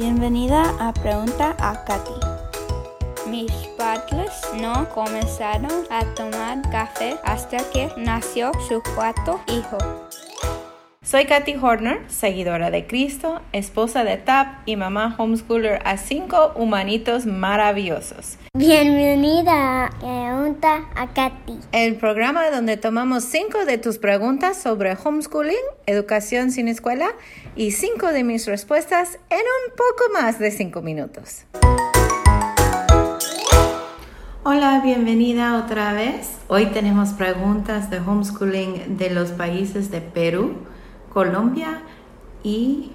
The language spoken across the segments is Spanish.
Bienvenida a Pregunta a Katy. Mis padres no comenzaron a tomar café hasta que nació su cuarto hijo. Soy Katy Horner, seguidora de Cristo, esposa de TAP y mamá homeschooler a cinco humanitos maravillosos. Bienvenida a Pregunta a Katy. El programa donde tomamos cinco de tus preguntas sobre homeschooling, educación sin escuela y cinco de mis respuestas en un poco más de cinco minutos. Hola, bienvenida otra vez. Hoy tenemos preguntas de homeschooling de los países de Perú, Colombia y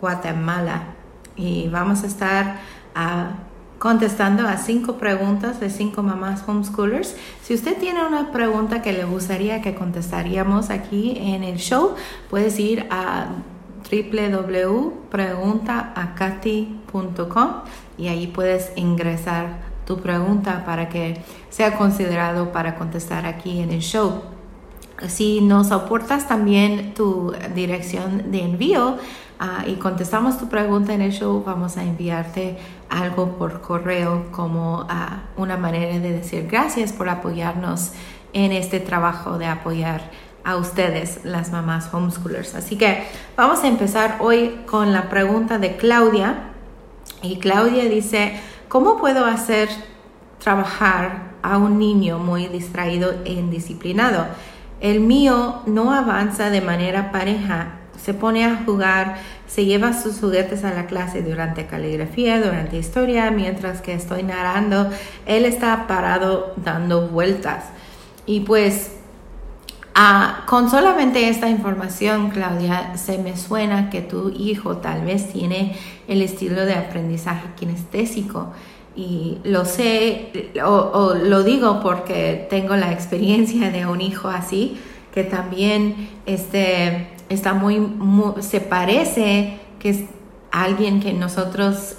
Guatemala. Y vamos a estar ah, contestando a cinco preguntas de cinco mamás homeschoolers. Si usted tiene una pregunta que le gustaría que contestaríamos aquí en el show, puedes ir a www.preguntaacati.com y ahí puedes ingresar tu pregunta para que sea considerado para contestar aquí en el show. Si nos aportas también tu dirección de envío ah, y contestamos tu pregunta en el show, vamos a enviarte algo por correo como ah, una manera de decir gracias por apoyarnos en este trabajo de apoyar a ustedes, las mamás homeschoolers. Así que vamos a empezar hoy con la pregunta de Claudia. Y Claudia dice, ¿cómo puedo hacer trabajar a un niño muy distraído e indisciplinado? El mío no avanza de manera pareja, se pone a jugar, se lleva sus juguetes a la clase durante caligrafía, durante historia, mientras que estoy narrando, él está parado dando vueltas. Y pues ah, con solamente esta información, Claudia, se me suena que tu hijo tal vez tiene el estilo de aprendizaje kinestésico y lo sé o, lo digo porque tengo la experiencia de un hijo así que también este, está muy, se parece que es alguien que nosotros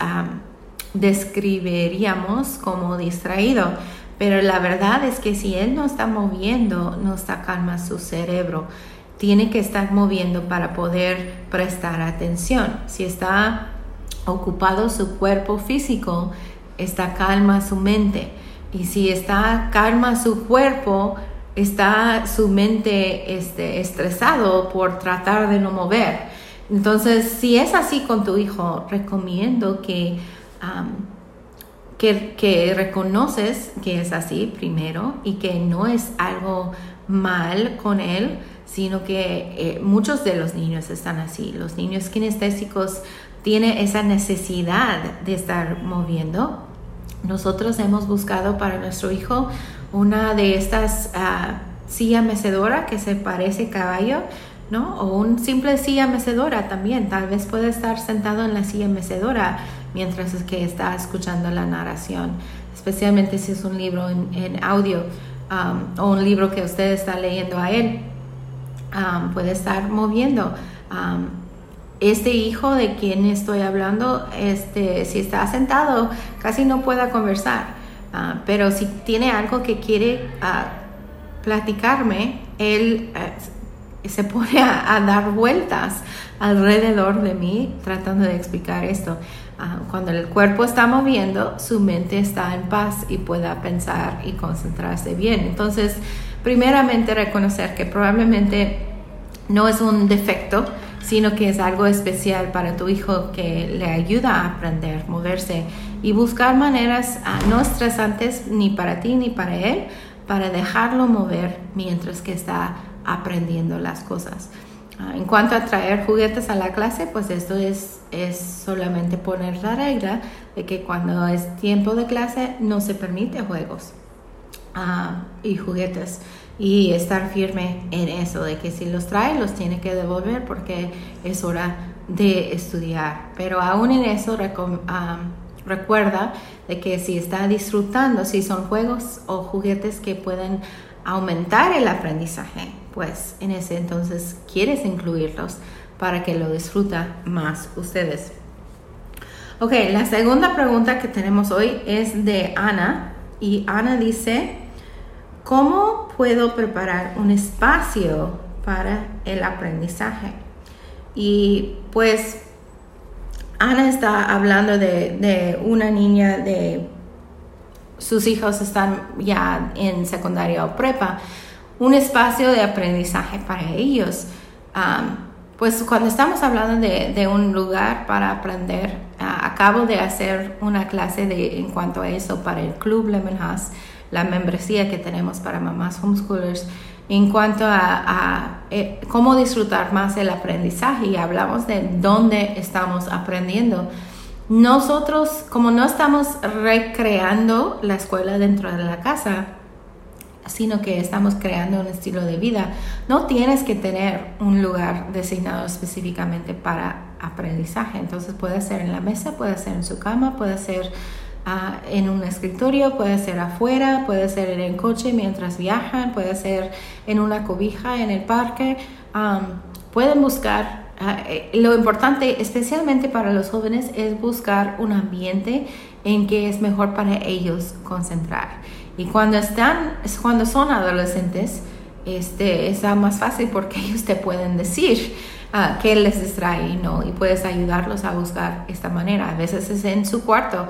describiríamos como distraído. Pero la verdad es que si él no está moviendo no está calma su cerebro tiene que estar moviendo para poder prestar atención. Si está ocupado su cuerpo físico está calma su mente. Y si está calma su cuerpo, está su mente este, estresado por tratar de no mover. Entonces, si es así con tu hijo, recomiendo que, que, que, reconoces que es así primero y que no es algo mal con él, sino que eh, muchos de los niños están así. Los niños kinestésicos tienen esa necesidad de estar moviendo nosotros hemos buscado para nuestro hijo una de estas uh, silla mecedora que se parece caballo, ¿no? O un simple silla mecedora también. Tal vez puede estar sentado en la silla mecedora mientras es que está escuchando la narración, especialmente si es un libro en, audio o un libro que usted está leyendo a él. Puede estar moviendo. Este hijo de quien estoy hablando, este, si está sentado, casi no pueda conversar. Ah, pero si tiene algo que quiere ah, platicarme, él eh, se pone a, dar vueltas alrededor de mí tratando de explicar esto. Ah, cuando el cuerpo está moviendo, su mente está en paz y pueda pensar y concentrarse bien. Entonces, primeramente reconocer que probablemente no es un defecto, sino que es algo especial para tu hijo que le ayuda a aprender, moverse y buscar maneras ah, no estresantes ni para ti ni para él, para dejarlo mover mientras que está aprendiendo las cosas. Ah, en cuanto a traer juguetes a la clase, pues esto es, es solamente poner la regla de que cuando es tiempo de clase no se permite juegos ah, y juguetes y estar firme en eso, de que si los trae, los tiene que devolver porque es hora de estudiar. Pero aún en eso recuerda de que si está disfrutando, si son juegos o juguetes que pueden aumentar el aprendizaje, pues en ese entonces quieres incluirlos para que lo disfruta más ustedes. Ok, la segunda pregunta que tenemos hoy es de Ana y Ana dice, ¿Cómo puedo preparar un espacio para el aprendizaje? Y pues Ana está hablando de, de una niña de sus hijos están ya en secundaria o prepa, un espacio de aprendizaje para ellos. pues cuando estamos hablando de, un lugar para aprender, acabo de hacer una clase de, en cuanto a eso para el Club Lemon House, la membresía que tenemos para mamás homeschoolers, en cuanto a, eh, cómo disfrutar más el aprendizaje y hablamos de dónde estamos aprendiendo. Nosotros, como no estamos recreando la escuela dentro de la casa, sino que estamos creando un estilo de vida, no tienes que tener un lugar designado específicamente para aprendizaje. Entonces puede ser en la mesa, puede ser en su cama, puede ser ah, en un escritorio, puede ser afuera, puede ser en el coche mientras viajan, puede ser en una cobija en el parque. pueden buscar eh, lo importante, especialmente para los jóvenes, es buscar un ambiente en que es mejor para ellos concentrar. Y cuando están, cuando son adolescentes, este, es más fácil porque ellos te pueden decir uh, qué les distrae y no, y puedes ayudarlos a buscar esta manera. A veces es en su cuarto,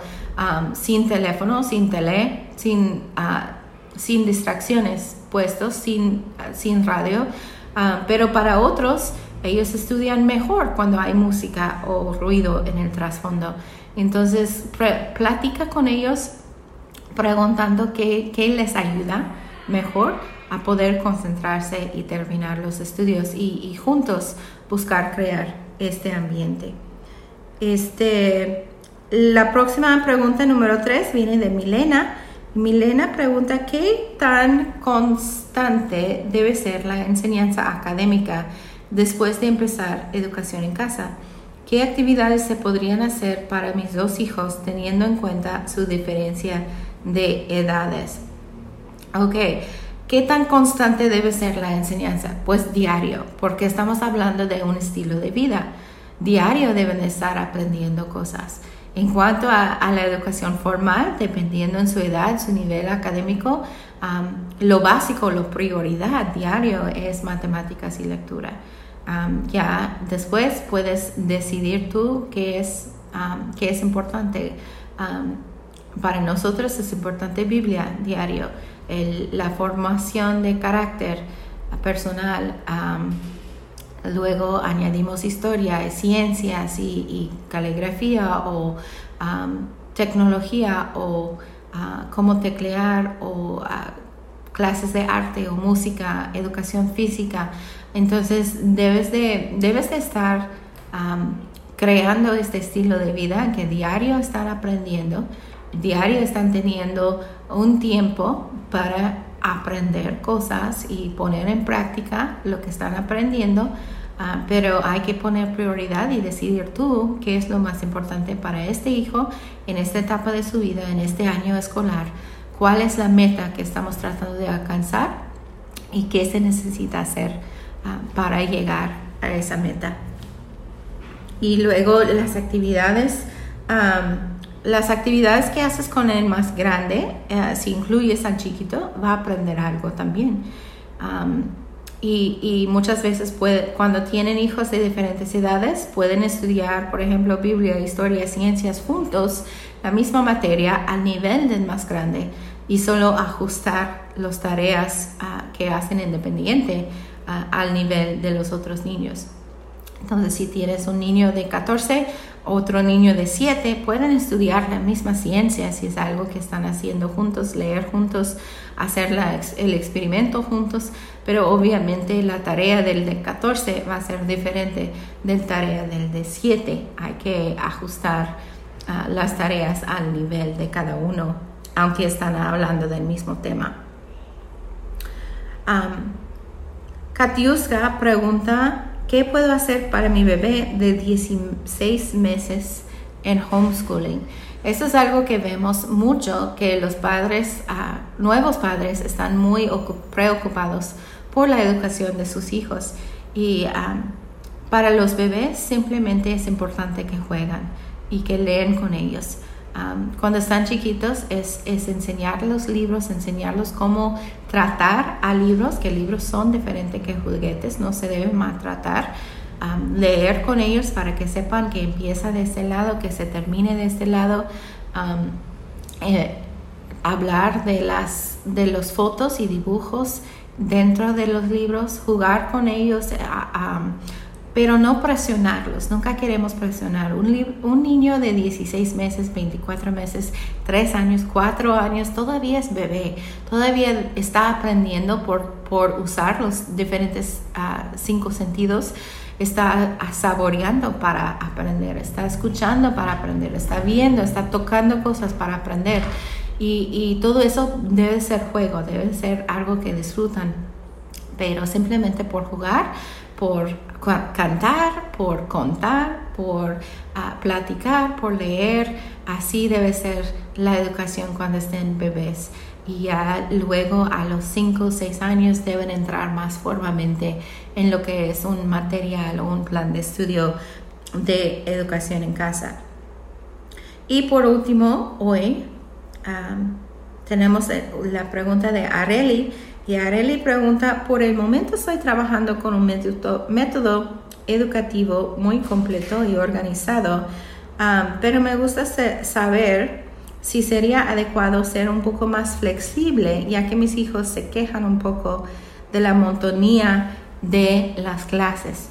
sin teléfono, sin tele, sin, ah, sin distracciones puestos, sin, sin radio, pero para otros, ellos estudian mejor cuando hay música o ruido en el trasfondo. Entonces, platica con ellos preguntando qué, les ayuda mejor a poder concentrarse y terminar los estudios y, juntos buscar crear este ambiente. Este, la próxima pregunta número tres viene de Milena. Milena pregunta, ¿qué tan constante debe ser la enseñanza académica después de empezar educación en casa. ¿Qué actividades se podrían hacer para mis dos hijos teniendo en cuenta su diferencia de edades? Ok, ¿qué tan constante debe ser la enseñanza? Pues diario, porque estamos hablando de un estilo de vida. Diario deben estar aprendiendo cosas. En cuanto a, la educación formal, dependiendo en su edad, su nivel académico, lo básico, lo prioridad diario es matemáticas y lectura ya después puedes decidir tú qué es, qué es importante. para nosotros es importante Biblia diario, la formación de carácter personal. Luego añadimos historia, ciencias y, caligrafía o tecnología o ah, cómo teclear o ah, clases de arte o música, educación física. Entonces debes de, debes de estar creando este estilo de vida que diario están aprendiendo, diario están teniendo un tiempo para aprender cosas y poner en práctica lo que están aprendiendo, ah, pero hay que poner prioridad y decidir tú qué es lo más importante para este hijo en esta etapa de su vida, en este año escolar, cuál es la meta que estamos tratando de alcanzar y qué se necesita hacer Ah, para llegar a esa meta. Y luego las actividades, las actividades que haces con el más grande, eh, si incluyes al chiquito, va a aprender algo también. y, muchas veces cuando tienen hijos de diferentes edades, pueden estudiar, por ejemplo, Biblia, historia, ciencias juntos, la misma materia al nivel del más grande y solo ajustar las tareas ah, que hacen independiente al nivel de los otros niños. Entonces, si tienes un niño de 14, otro niño de 7, pueden estudiar la misma ciencia si es algo que están haciendo juntos, leer juntos, hacer el experimento juntos, pero obviamente la tarea del de 14 va a ser diferente del tarea del de 7. Hay que ajustar ah, las tareas al nivel de cada uno, aunque están hablando del mismo tema. Katiuska pregunta, ¿qué puedo hacer para mi bebé de 16 meses en homeschooling? Eso es algo que vemos mucho, que los padres, ah, nuevos padres, están muy preocupados por la educación de sus hijos. Y ah, para los bebés simplemente es importante que juegan y que leen con ellos cuando están chiquitos es, es enseñarlos libros, enseñarlos cómo tratar a libros, que libros son diferentes que juguetes, no se deben maltratar. um, leer con ellos para que sepan que empieza de este lado, que se termine de este lado. Um, eh, hablar de las de los fotos y dibujos dentro de los libros, jugar con ellos, eh, pero no presionarlos. Nunca queremos presionar. Un, un niño de 16 meses, 24 meses, 3 años, 4 años, todavía es bebé, todavía está aprendiendo por, por usar los diferentes uh, cinco sentidos está saboreando para aprender, está escuchando para aprender, está viendo, está tocando cosas para aprender. Y, todo eso debe ser juego, debe ser algo que disfrutan, pero simplemente por jugar, por cantar, por contar, por ah, platicar, por leer, así debe ser la educación cuando estén bebés. Y ya luego a los 5 o 6 años deben entrar más formamente en lo que es un material o un plan de estudio de educación en casa. Y por último, hoy tenemos eh, la pregunta de Areli. Y Areli pregunta, por el momento estoy trabajando con un método, educativo muy completo y organizado, pero me gusta saber si sería adecuado ser un poco más flexible, ya que mis hijos se quejan un poco de la monotonía de las clases.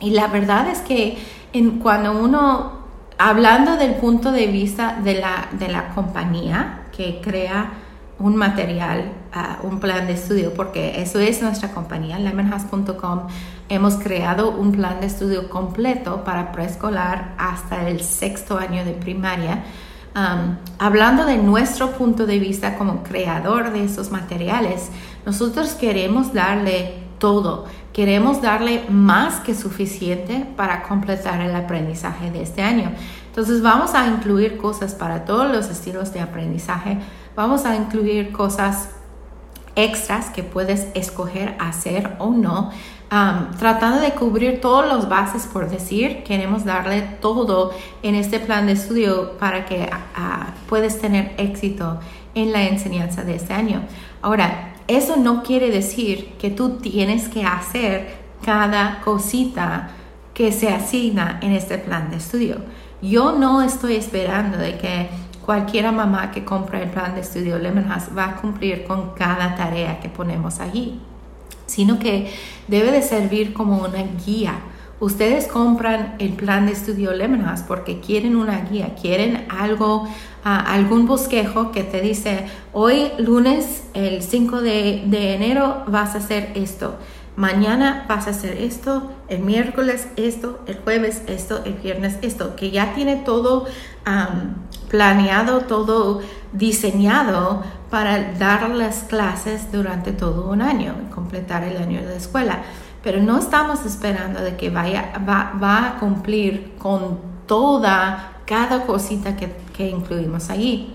Y la verdad es que en, cuando uno hablando del punto de vista de la, de la compañía que crea un material, uh, un plan de estudio, porque eso es nuestra compañía, lemonhouse.com. Hemos creado un plan de estudio completo para preescolar hasta el sexto año de primaria. Hablando de nuestro punto de vista como creador de esos materiales, nosotros queremos darle todo. Queremos darle más que suficiente para completar el aprendizaje de este año. Entonces vamos a incluir cosas para todos los estilos de aprendizaje. Vamos a incluir cosas extras que puedes escoger hacer o no. tratando de cubrir todos los bases, por decir, queremos darle todo en este plan de estudio para que puedas tener éxito en la enseñanza de este año. Ahora, eso no quiere decir que tú tienes que hacer cada cosita que se asigna en este plan de estudio. Yo no estoy esperando de que cualquiera mamá que compre el plan de estudio Lemonhouse va a cumplir con cada tarea que ponemos allí, sino que debe de servir como una guía. Ustedes compran el plan de estudio Lemonhouse porque quieren una guía, quieren algo algún bosquejo que te dice, hoy lunes, el 5 de, enero, vas a hacer esto. Mañana vas a hacer esto, el miércoles esto, el jueves esto, el viernes esto, que ya tiene todo planeado, todo diseñado para dar las clases durante todo un año, completar el año de escuela. Pero no estamos esperando de que vaya, va, va a cumplir con toda cada cosita que, que incluimos allí.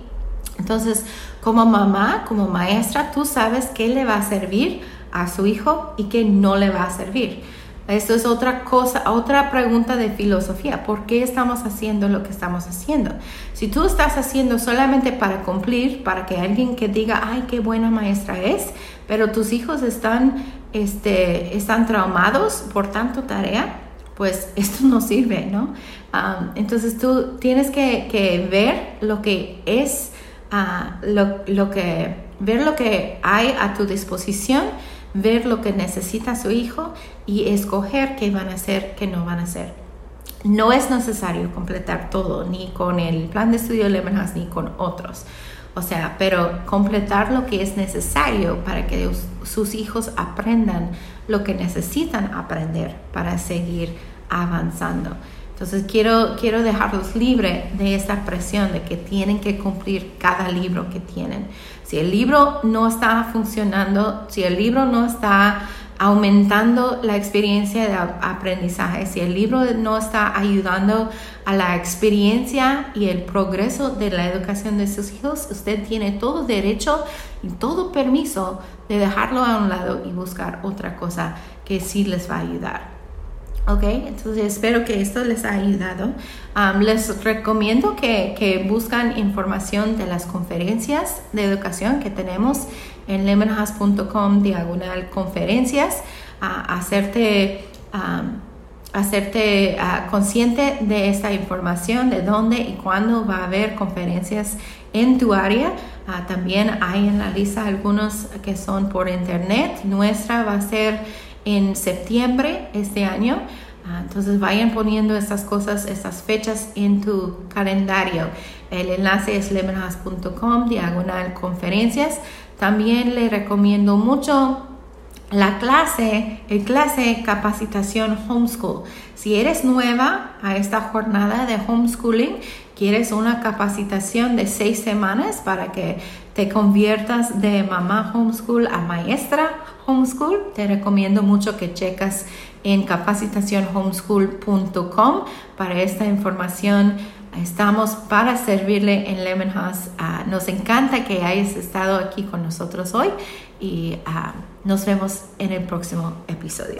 Entonces, como mamá, como maestra, tú sabes qué le va a servir a su hijo y qué no le va a servir. Esto es otra cosa, otra pregunta de filosofía. ¿Por qué estamos haciendo lo que estamos haciendo? Si tú estás haciendo solamente para cumplir, para que alguien que diga, ay, qué buena maestra es, pero tus hijos están, este, están traumados por tanto tarea, pues esto no sirve, ¿no? entonces tú tienes que, ver lo que es, ah, lo, que, ver lo que hay a tu disposición, ver lo que necesita su hijo y escoger qué van a hacer, qué no van a hacer. No es necesario completar todo, ni con el plan de estudio Lemonhouse, ni con otros. O sea, pero completar lo que es necesario para que sus hijos aprendan lo que necesitan aprender para seguir avanzando. Entonces quiero, quiero dejarlos libres de esa presión de que tienen que cumplir cada libro que tienen. Si el libro no está funcionando, si el libro no está aumentando la experiencia de aprendizaje, si el libro no está ayudando a la experiencia y el progreso de la educación de sus hijos, usted tiene todo derecho y todo permiso de dejarlo a un lado y buscar otra cosa que sí les va a ayudar. Ok, entonces espero que esto les haya ayudado. les recomiendo que, que, buscan información de las conferencias de educación que tenemos en lemonhouse.com diagonal conferencias, a hacerte hacerte ah, consciente de esta información, de dónde y cuándo va a haber conferencias en tu área. Ah, también hay en la lista algunos que son por internet. Nuestra va a ser en septiembre este año. Ah, entonces vayan poniendo estas cosas, estas fechas en tu calendario. El enlace es lemonhouse.com, diagonal conferencias. También le recomiendo mucho la clase, el clase capacitación homeschool. Si eres nueva a esta jornada de homeschooling, quieres una capacitación de seis semanas para que te conviertas de mamá homeschool a maestra homeschool, te recomiendo mucho que checas en capacitacionhomeschool.com para esta información. Estamos para servirle en Lemon House. Ah, nos encanta que hayas estado aquí con nosotros hoy y ah, nos vemos en el próximo episodio.